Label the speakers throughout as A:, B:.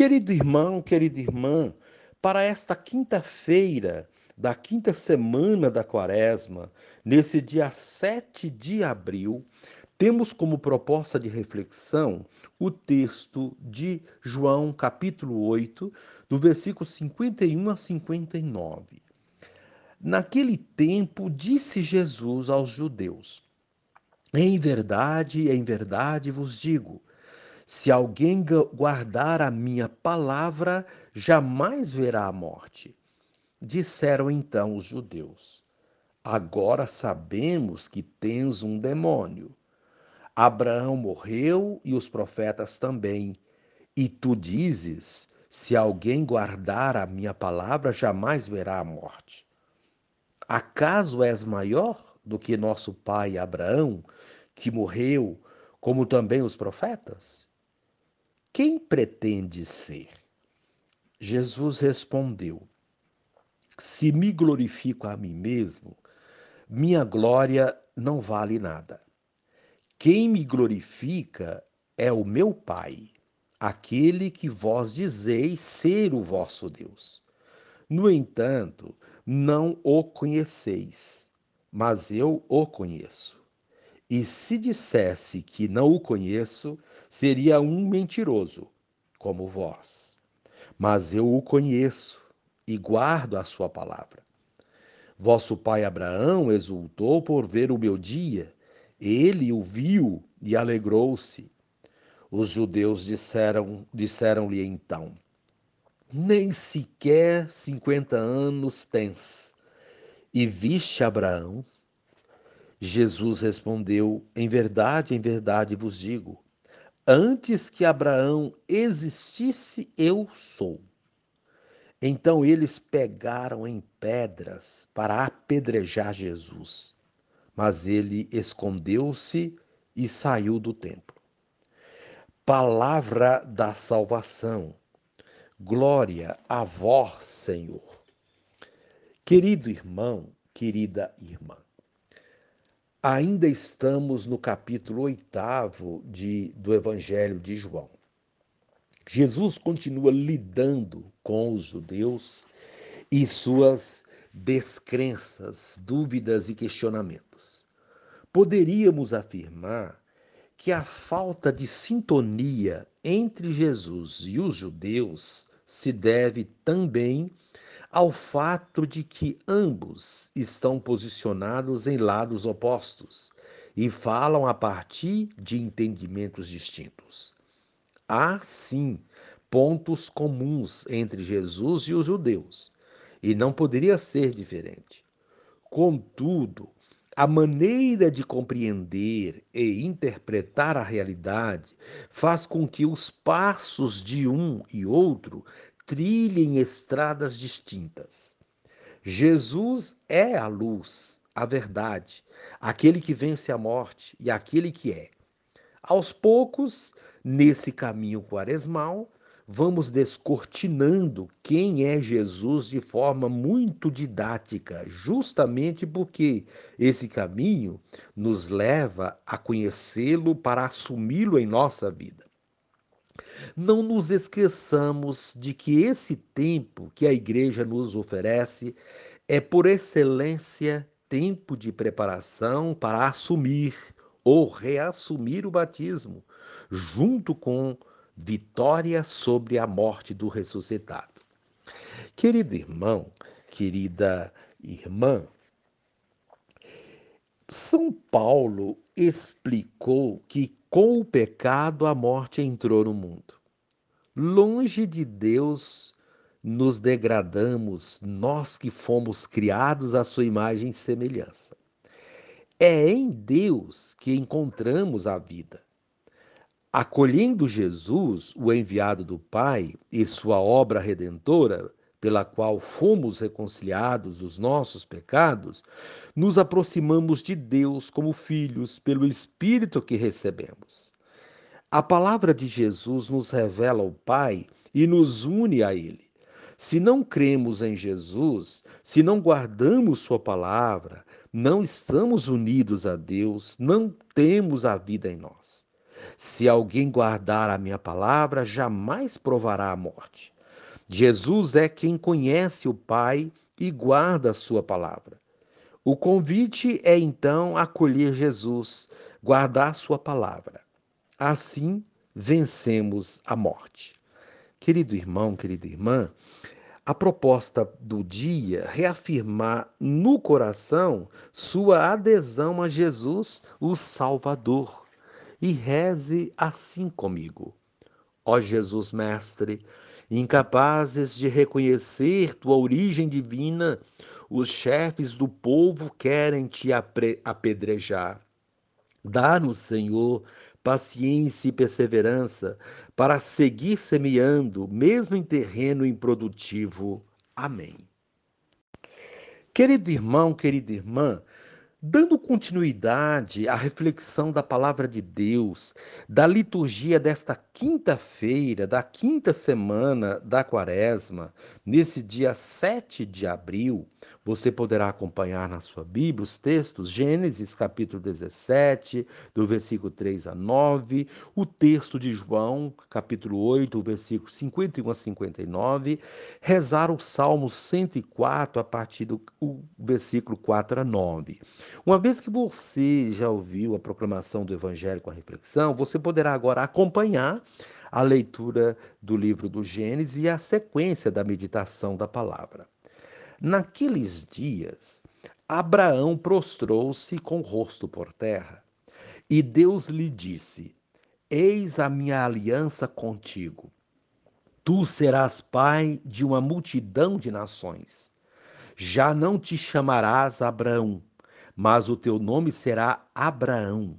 A: Querido irmão, querida irmã, para esta quinta-feira da quinta semana da quaresma, nesse dia 7 de abril, temos como proposta de reflexão o texto de João, capítulo 8, do versículo 51 a 59. Naquele tempo, disse Jesus aos judeus: Em verdade, em verdade vos digo, se alguém guardar a minha palavra, jamais verá a morte. Disseram então os judeus: Agora sabemos que tens um demônio. Abraão morreu e os profetas também. E tu dizes: Se alguém guardar a minha palavra, jamais verá a morte. Acaso és maior do que nosso pai Abraão, que morreu, como também os profetas? Quem pretende ser? Jesus respondeu: se me glorifico a mim mesmo, minha glória não vale nada. Quem me glorifica é o meu Pai, aquele que vós dizeis ser o vosso Deus. No entanto, não o conheceis, mas eu o conheço. E se dissesse que não o conheço, seria um mentiroso, como vós. Mas eu o conheço e guardo a sua palavra. Vosso pai Abraão exultou por ver o meu dia, ele o viu e alegrou-se. Os judeus disseram, disseram-lhe então: Nem sequer cinquenta anos tens, e viste Abraão? Jesus respondeu: Em verdade, em verdade vos digo, antes que Abraão existisse, eu sou. Então eles pegaram em pedras para apedrejar Jesus, mas ele escondeu-se e saiu do templo. Palavra da salvação. Glória a vós, Senhor. Querido irmão, querida irmã, ainda estamos no capítulo oitavo de, do Evangelho de João. Jesus continua lidando com os judeus e suas descrenças, dúvidas e questionamentos. Poderíamos afirmar que a falta de sintonia entre Jesus e os judeus se deve também ao fato de que ambos estão posicionados em lados opostos e falam a partir de entendimentos distintos. Há sim pontos comuns entre Jesus e os judeus, e não poderia ser diferente. Contudo, a maneira de compreender e interpretar a realidade faz com que os passos de um e outro trilhem estradas distintas. Jesus é a luz, a verdade, aquele que vence a morte e aquele que é. Aos poucos, Nesse caminho quaresmal, vamos descortinando quem é Jesus de forma muito didática, justamente porque esse caminho nos leva a conhecê-lo para assumi-lo em nossa vida. Não nos esqueçamos de que esse tempo que a igreja nos oferece é, por excelência, tempo de preparação para assumir ou reassumir o batismo, junto com vitória sobre a morte do ressuscitado. Querido irmão, querida irmã, São Paulo explicou que com o pecado a morte entrou no mundo. Longe de Deus nos degradamos, nós que fomos criados à sua imagem e semelhança. É em Deus que encontramos a vida. Acolhendo Jesus, o enviado do Pai, e sua obra redentora, pela qual fomos reconciliados dos nossos pecados, nos aproximamos de Deus como filhos pelo Espírito que recebemos. A palavra de Jesus nos revela o Pai e nos une a Ele. Se não cremos em Jesus, se não guardamos Sua palavra, não estamos unidos a Deus, não temos a vida em nós. Se alguém guardar a minha palavra, jamais provará a morte. Jesus é quem conhece o Pai e guarda a sua palavra. O convite é então acolher Jesus, guardar sua palavra. Assim vencemos a morte. Querido irmão, querida irmã, a proposta do dia reafirmar no coração sua adesão a Jesus, o Salvador. E reze assim comigo. Ó Jesus Mestre, incapazes de reconhecer tua origem divina, os chefes do povo querem te apedrejar. Dá-nos, Senhor, paciência e perseverança para seguir semeando, mesmo em terreno improdutivo. Amém. Querido irmão, querida irmã, Dando continuidade à reflexão da palavra de Deus, da liturgia desta quinta-feira, da quinta semana da quaresma, nesse dia 7 de abril, você poderá acompanhar na sua Bíblia os textos, Gênesis capítulo 17, do versículo 3 a 9, o texto de João, capítulo 8, versículo 51 a 59, rezar o Salmo 104 a partir do versículo 4 a 9. Uma vez que você já ouviu a proclamação do Evangelho com a reflexão, você poderá agora acompanhar a leitura do livro do Gênesis e a sequência da meditação da palavra. Naqueles dias, Abraão prostrou-se com o rosto por terra, e Deus lhe disse: Eis a minha aliança contigo. Tu serás pai de uma multidão de nações. Já não te chamarás Abraão, mas o teu nome será Abraão,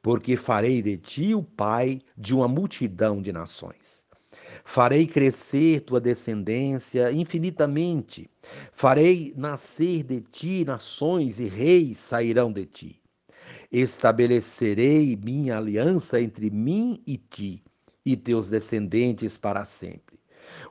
A: porque farei de ti o pai de uma multidão de nações. Farei crescer tua descendência infinitamente, farei nascer de ti nações e reis sairão de ti. Estabelecerei minha aliança entre mim e ti, e teus descendentes para sempre.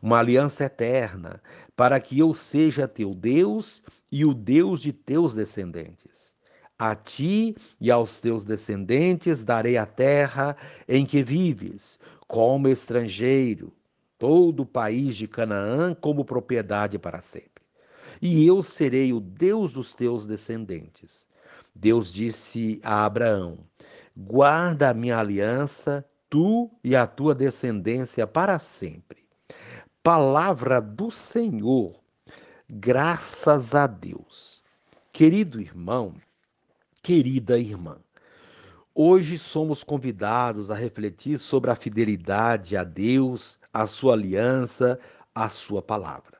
A: Uma aliança eterna, para que eu seja teu Deus e o Deus de teus descendentes. A ti e aos teus descendentes darei a terra em que vives, como estrangeiro, todo o país de Canaã como propriedade para sempre. E eu serei o Deus dos teus descendentes. Deus disse a Abraão: Guarda a minha aliança, tu e a tua descendência para sempre. Palavra do Senhor Graças a Deus. Querido irmão, querida irmã, hoje somos convidados a refletir sobre a fidelidade a Deus, a sua aliança, a sua palavra.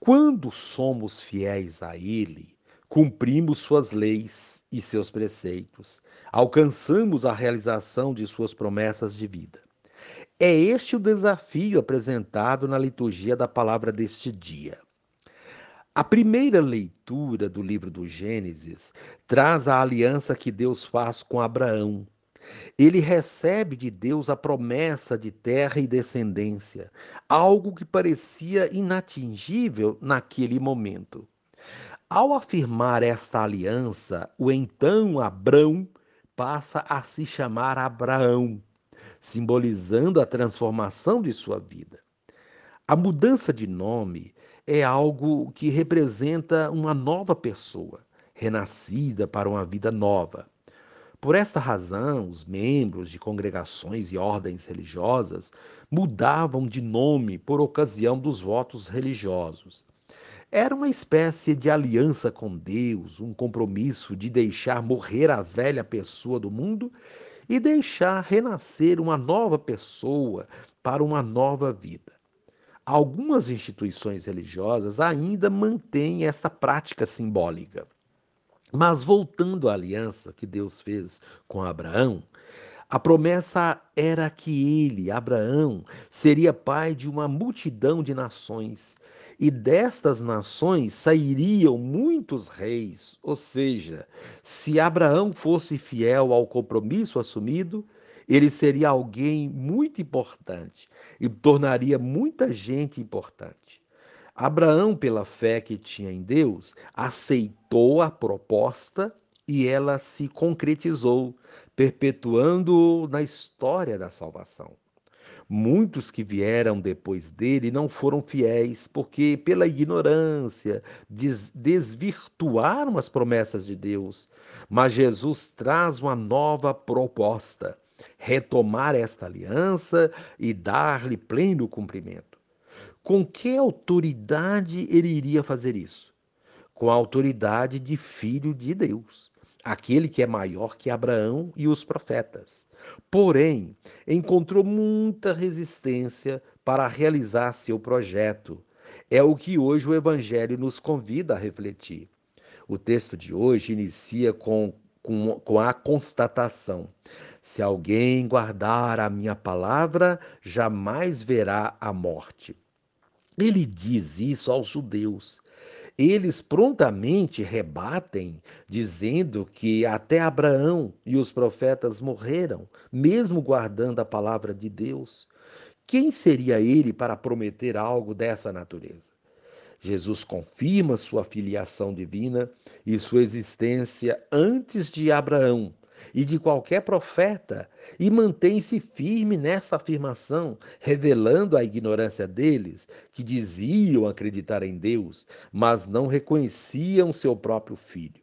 A: Quando somos fiéis a Ele, cumprimos suas leis e seus preceitos, alcançamos a realização de suas promessas de vida. É este o desafio apresentado na liturgia da palavra deste dia. A primeira leitura do livro do Gênesis traz a aliança que Deus faz com Abraão. Ele recebe de Deus a promessa de terra e descendência, algo que parecia inatingível naquele momento. Ao afirmar esta aliança, o então Abrão passa a se chamar Abraão, simbolizando a transformação de sua vida. A mudança de nome é algo que representa uma nova pessoa, renascida para uma vida nova. Por esta razão, os membros de congregações e ordens religiosas mudavam de nome por ocasião dos votos religiosos. Era uma espécie de aliança com Deus, um compromisso de deixar morrer a velha pessoa do mundo e deixar renascer uma nova pessoa para uma nova vida. Algumas instituições religiosas ainda mantêm esta prática simbólica. Mas voltando à aliança que Deus fez com Abraão, a promessa era que ele, Abraão, seria pai de uma multidão de nações, e destas nações sairiam muitos reis. Ou seja, se Abraão fosse fiel ao compromisso assumido, ele seria alguém muito importante e tornaria muita gente importante. Abraão, pela fé que tinha em Deus, aceitou a proposta e ela se concretizou, perpetuando na história da salvação. Muitos que vieram depois dele não foram fiéis, porque, pela ignorância, des desvirtuaram as promessas de Deus. Mas Jesus traz uma nova proposta: retomar esta aliança e dar-lhe pleno cumprimento. Com que autoridade ele iria fazer isso? Com a autoridade de filho de Deus aquele que é maior que Abraão e os profetas. Porém, encontrou muita resistência para realizar seu projeto. É o que hoje o Evangelho nos convida a refletir. O texto de hoje inicia com, com, com a constatação: Se alguém guardar a minha palavra, jamais verá a morte. Ele diz isso aos judeus eles prontamente rebatem, dizendo que até Abraão e os profetas morreram, mesmo guardando a palavra de Deus. Quem seria ele para prometer algo dessa natureza? Jesus confirma sua filiação divina e sua existência antes de Abraão e de qualquer profeta, e mantém-se firme nessa afirmação, revelando a ignorância deles, que diziam acreditar em Deus, mas não reconheciam seu próprio filho.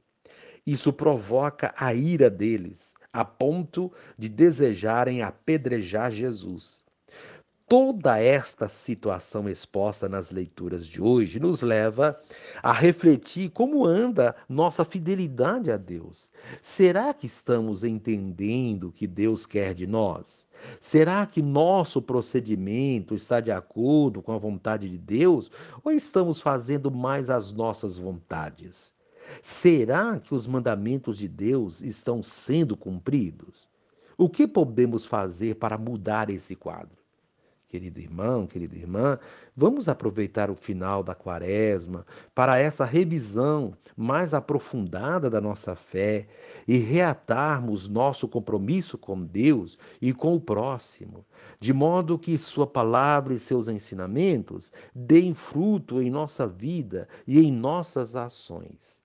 A: Isso provoca a ira deles, a ponto de desejarem apedrejar Jesus. Toda esta situação exposta nas leituras de hoje nos leva a refletir como anda nossa fidelidade a Deus. Será que estamos entendendo o que Deus quer de nós? Será que nosso procedimento está de acordo com a vontade de Deus ou estamos fazendo mais as nossas vontades? Será que os mandamentos de Deus estão sendo cumpridos? O que podemos fazer para mudar esse quadro? Querido irmão, querida irmã, vamos aproveitar o final da quaresma para essa revisão mais aprofundada da nossa fé e reatarmos nosso compromisso com Deus e com o próximo, de modo que Sua palavra e seus ensinamentos deem fruto em nossa vida e em nossas ações.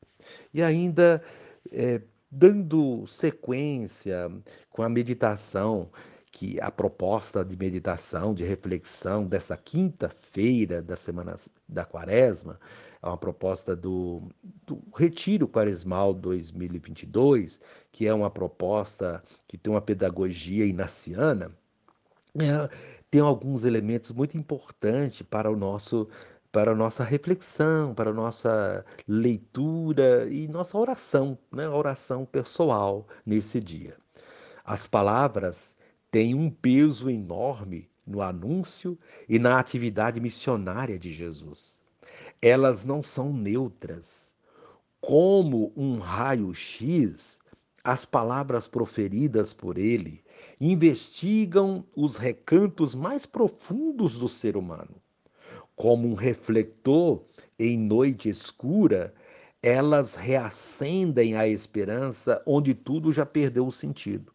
A: E ainda, é, dando sequência com a meditação, que a proposta de meditação, de reflexão dessa quinta-feira da semana da quaresma, é uma proposta do, do Retiro Quaresmal 2022, que é uma proposta que tem uma pedagogia inaciana, é, tem alguns elementos muito importantes para o nosso para a nossa reflexão, para a nossa leitura e nossa oração, né? oração pessoal nesse dia. As palavras tem um peso enorme no anúncio e na atividade missionária de Jesus. Elas não são neutras. Como um raio-x, as palavras proferidas por ele investigam os recantos mais profundos do ser humano. Como um refletor em noite escura, elas reacendem a esperança onde tudo já perdeu o sentido.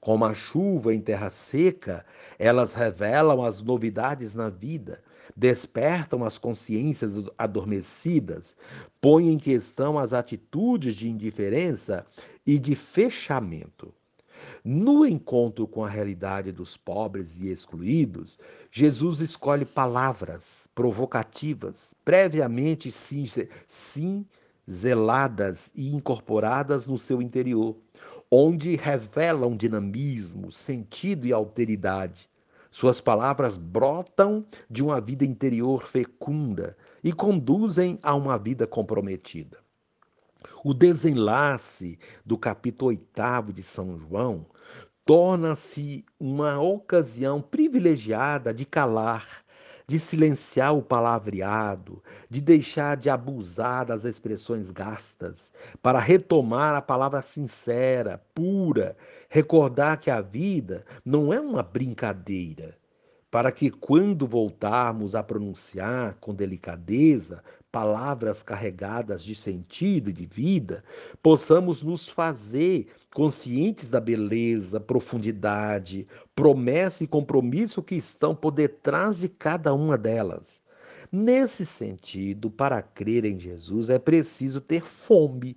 A: Como a chuva em terra seca, elas revelam as novidades na vida, despertam as consciências adormecidas, põem em questão as atitudes de indiferença e de fechamento. No encontro com a realidade dos pobres e excluídos, Jesus escolhe palavras provocativas, previamente cinzeladas e incorporadas no seu interior, onde revelam dinamismo, sentido e alteridade. Suas palavras brotam de uma vida interior fecunda e conduzem a uma vida comprometida. O desenlace do capítulo 8 de São João torna-se uma ocasião privilegiada de calar de silenciar o palavreado, de deixar de abusar das expressões gastas, para retomar a palavra sincera, pura, recordar que a vida não é uma brincadeira, para que quando voltarmos a pronunciar com delicadeza palavras carregadas de sentido e de vida, possamos nos fazer conscientes da beleza, profundidade, promessa e compromisso que estão por detrás de cada uma delas. Nesse sentido, para crer em Jesus é preciso ter fome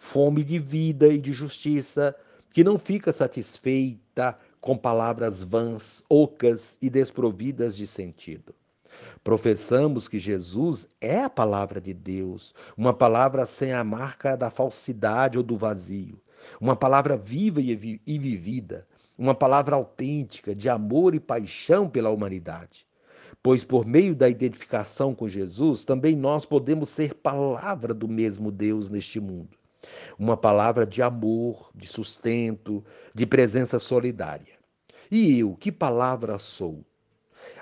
A: fome de vida e de justiça, que não fica satisfeita com palavras vãs, ocas e desprovidas de sentido. Professamos que Jesus é a palavra de Deus, uma palavra sem a marca da falsidade ou do vazio, uma palavra viva e vivida, uma palavra autêntica de amor e paixão pela humanidade. Pois por meio da identificação com Jesus, também nós podemos ser palavra do mesmo Deus neste mundo. Uma palavra de amor, de sustento, de presença solidária. E eu, que palavra sou?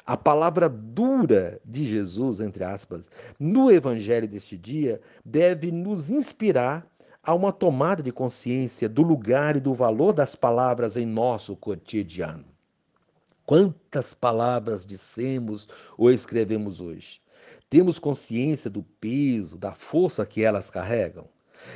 A: A palavra dura de Jesus, entre aspas, no evangelho deste dia, deve nos inspirar a uma tomada de consciência do lugar e do valor das palavras em nosso cotidiano. Quantas palavras dissemos ou escrevemos hoje? Temos consciência do peso, da força que elas carregam?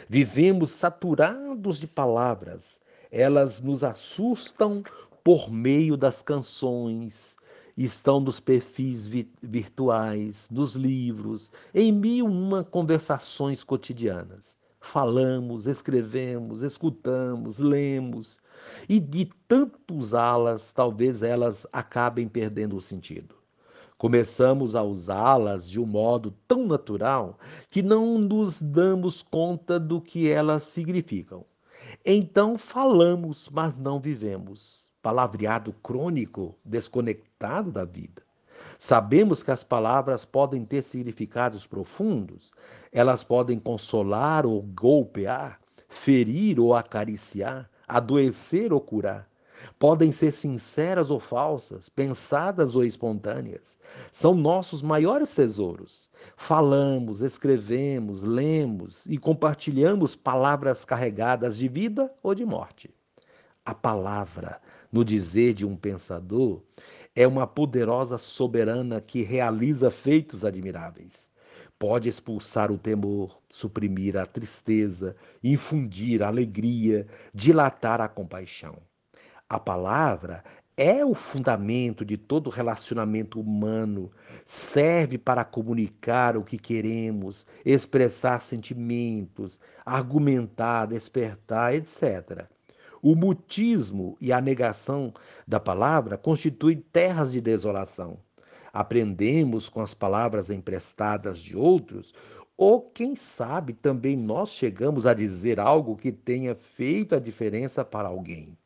A: Vivemos saturados de palavras. Elas nos assustam por meio das canções, estão nos perfis virtuais, nos livros, em mil uma conversações cotidianas. Falamos, escrevemos, escutamos, lemos, e de tanto usá-las, talvez elas acabem perdendo o sentido. Começamos a usá-las de um modo tão natural que não nos damos conta do que elas significam. Então falamos, mas não vivemos palavreado crônico, desconectado da vida. Sabemos que as palavras podem ter significados profundos, elas podem consolar ou golpear, ferir ou acariciar, adoecer ou curar. Podem ser sinceras ou falsas, pensadas ou espontâneas. São nossos maiores tesouros. Falamos, escrevemos, lemos e compartilhamos palavras carregadas de vida ou de morte. A palavra no dizer de um pensador, é uma poderosa soberana que realiza feitos admiráveis. Pode expulsar o temor, suprimir a tristeza, infundir a alegria, dilatar a compaixão. A palavra é o fundamento de todo relacionamento humano, serve para comunicar o que queremos, expressar sentimentos, argumentar, despertar, etc. O mutismo e a negação da palavra constituem terras de desolação. Aprendemos com as palavras emprestadas de outros, ou quem sabe também nós chegamos a dizer algo que tenha feito a diferença para alguém.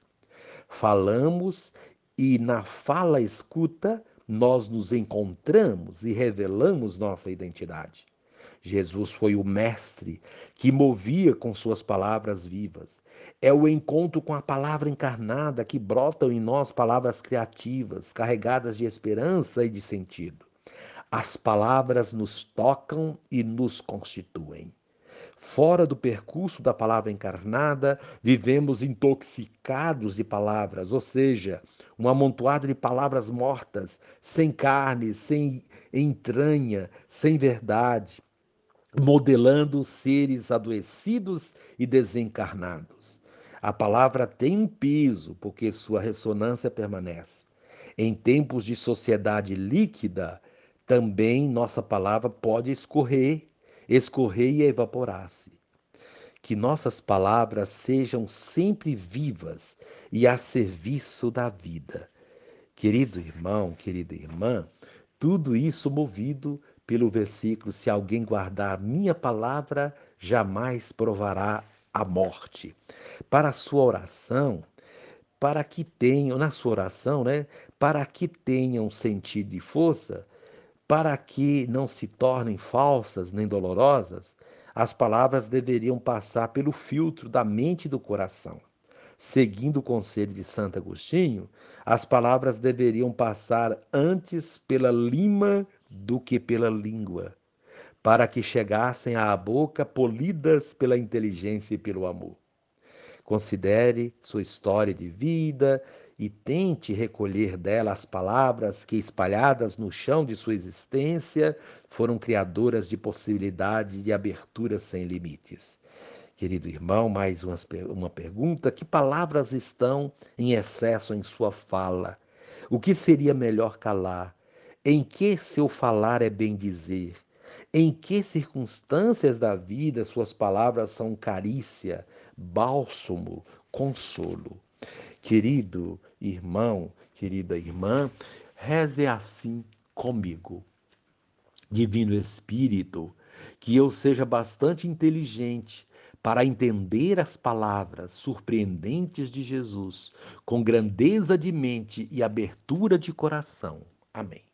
A: Falamos e na fala escuta nós nos encontramos e revelamos nossa identidade. Jesus foi o mestre que movia com suas palavras vivas. É o encontro com a palavra encarnada que brotam em nós palavras criativas, carregadas de esperança e de sentido. As palavras nos tocam e nos constituem. Fora do percurso da palavra encarnada, vivemos intoxicados de palavras, ou seja, um amontoado de palavras mortas, sem carne, sem entranha, sem verdade modelando seres adoecidos e desencarnados. A palavra tem um peso porque sua ressonância permanece. Em tempos de sociedade líquida, também nossa palavra pode escorrer, escorrer e evaporar-se. Que nossas palavras sejam sempre vivas e a serviço da vida. Querido irmão, querida irmã, tudo isso movido pelo versículo: Se alguém guardar minha palavra, jamais provará a morte. Para a sua oração, para que tenham, na sua oração, né, para que tenham sentido e força, para que não se tornem falsas nem dolorosas, as palavras deveriam passar pelo filtro da mente e do coração. Seguindo o conselho de Santo Agostinho, as palavras deveriam passar antes pela lima do que pela língua, para que chegassem à boca polidas pela inteligência e pelo amor. Considere sua história de vida e tente recolher dela as palavras que, espalhadas no chão de sua existência, foram criadoras de possibilidade de abertura sem limites. Querido irmão, mais uma pergunta: que palavras estão em excesso em sua fala? O que seria melhor calar? Em que seu falar é bem dizer? Em que circunstâncias da vida suas palavras são carícia, bálsamo, consolo? Querido irmão, querida irmã, reze assim comigo. Divino Espírito, que eu seja bastante inteligente para entender as palavras surpreendentes de Jesus, com grandeza de mente e abertura de coração. Amém.